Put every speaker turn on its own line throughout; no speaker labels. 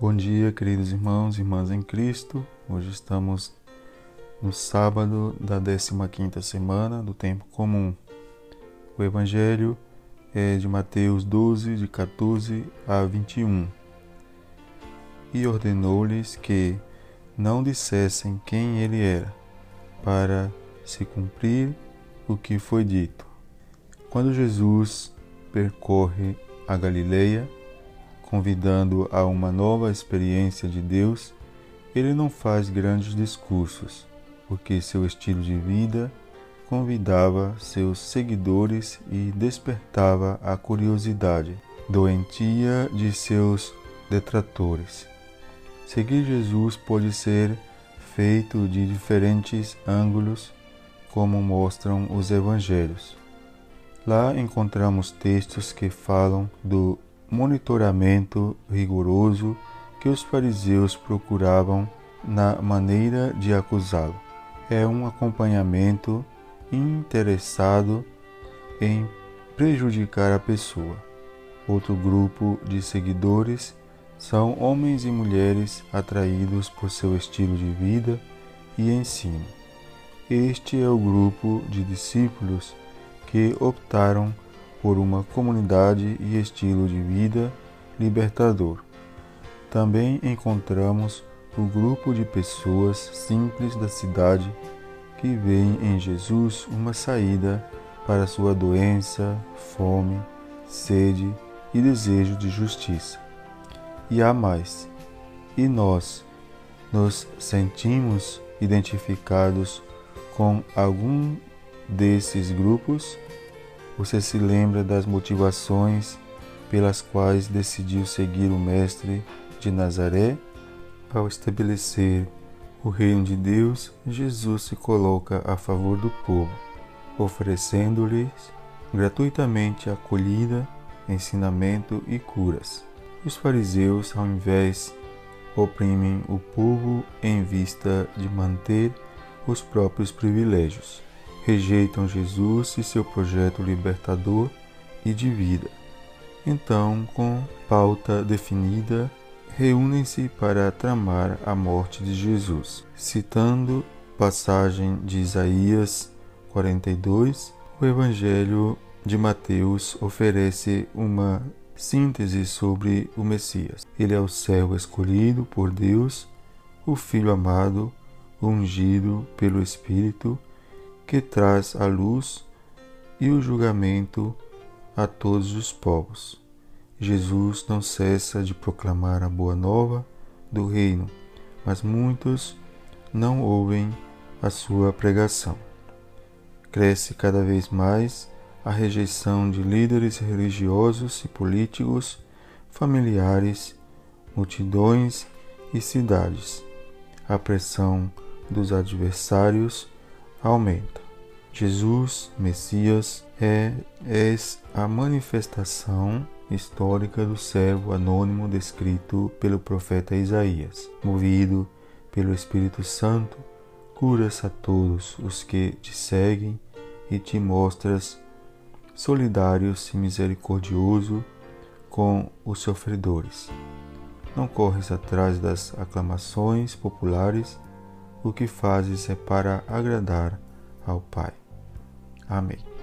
Bom dia, queridos irmãos e irmãs em Cristo. Hoje estamos no sábado da 15ª semana do tempo comum. O evangelho é de Mateus 12, de 14 a 21. E ordenou-lhes que não dissessem quem ele era, para se cumprir o que foi dito. Quando Jesus percorre a Galileia, convidando a uma nova experiência de Deus, ele não faz grandes discursos, porque seu estilo de vida convidava seus seguidores e despertava a curiosidade doentia de seus detratores. Seguir Jesus pode ser feito de diferentes ângulos, como mostram os evangelhos. Lá encontramos textos que falam do monitoramento rigoroso que os fariseus procuravam na maneira de acusá-lo. É um acompanhamento interessado em prejudicar a pessoa. Outro grupo de seguidores são homens e mulheres atraídos por seu estilo de vida e ensino. Este é o grupo de discípulos que optaram por uma comunidade e estilo de vida libertador. Também encontramos o grupo de pessoas simples da cidade que veem em Jesus uma saída para sua doença, fome, sede e desejo de justiça. E há mais. E nós nos sentimos identificados com algum desses grupos? Você se lembra das motivações pelas quais decidiu seguir o Mestre de Nazaré? Ao estabelecer o reino de Deus, Jesus se coloca a favor do povo, oferecendo-lhes gratuitamente acolhida, ensinamento e curas. Os fariseus, ao invés, oprimem o povo em vista de manter os próprios privilégios rejeitam Jesus e seu projeto libertador e de vida. Então, com pauta definida, reúnem-se para tramar a morte de Jesus. Citando passagem de Isaías 42, o Evangelho de Mateus oferece uma síntese sobre o Messias. Ele é o servo escolhido por Deus, o Filho amado, ungido pelo Espírito que traz a luz e o julgamento a todos os povos. Jesus não cessa de proclamar a boa nova do reino, mas muitos não ouvem a sua pregação. Cresce cada vez mais a rejeição de líderes religiosos e políticos, familiares, multidões e cidades. A pressão dos adversários aumenta. Jesus, Messias, é, é a manifestação histórica do servo anônimo descrito pelo profeta Isaías. Movido pelo Espírito Santo, curas a todos os que te seguem e te mostras solidários e misericordioso com os sofredores. Não corres atrás das aclamações populares o que fazes é para agradar ao Pai. Amém.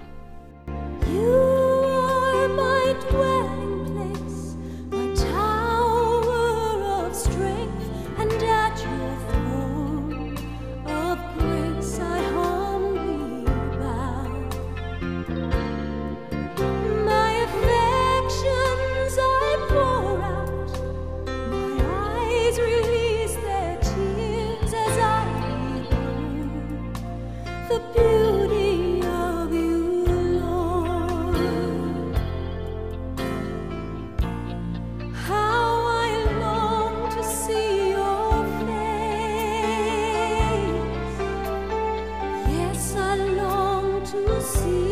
yes, I long to see.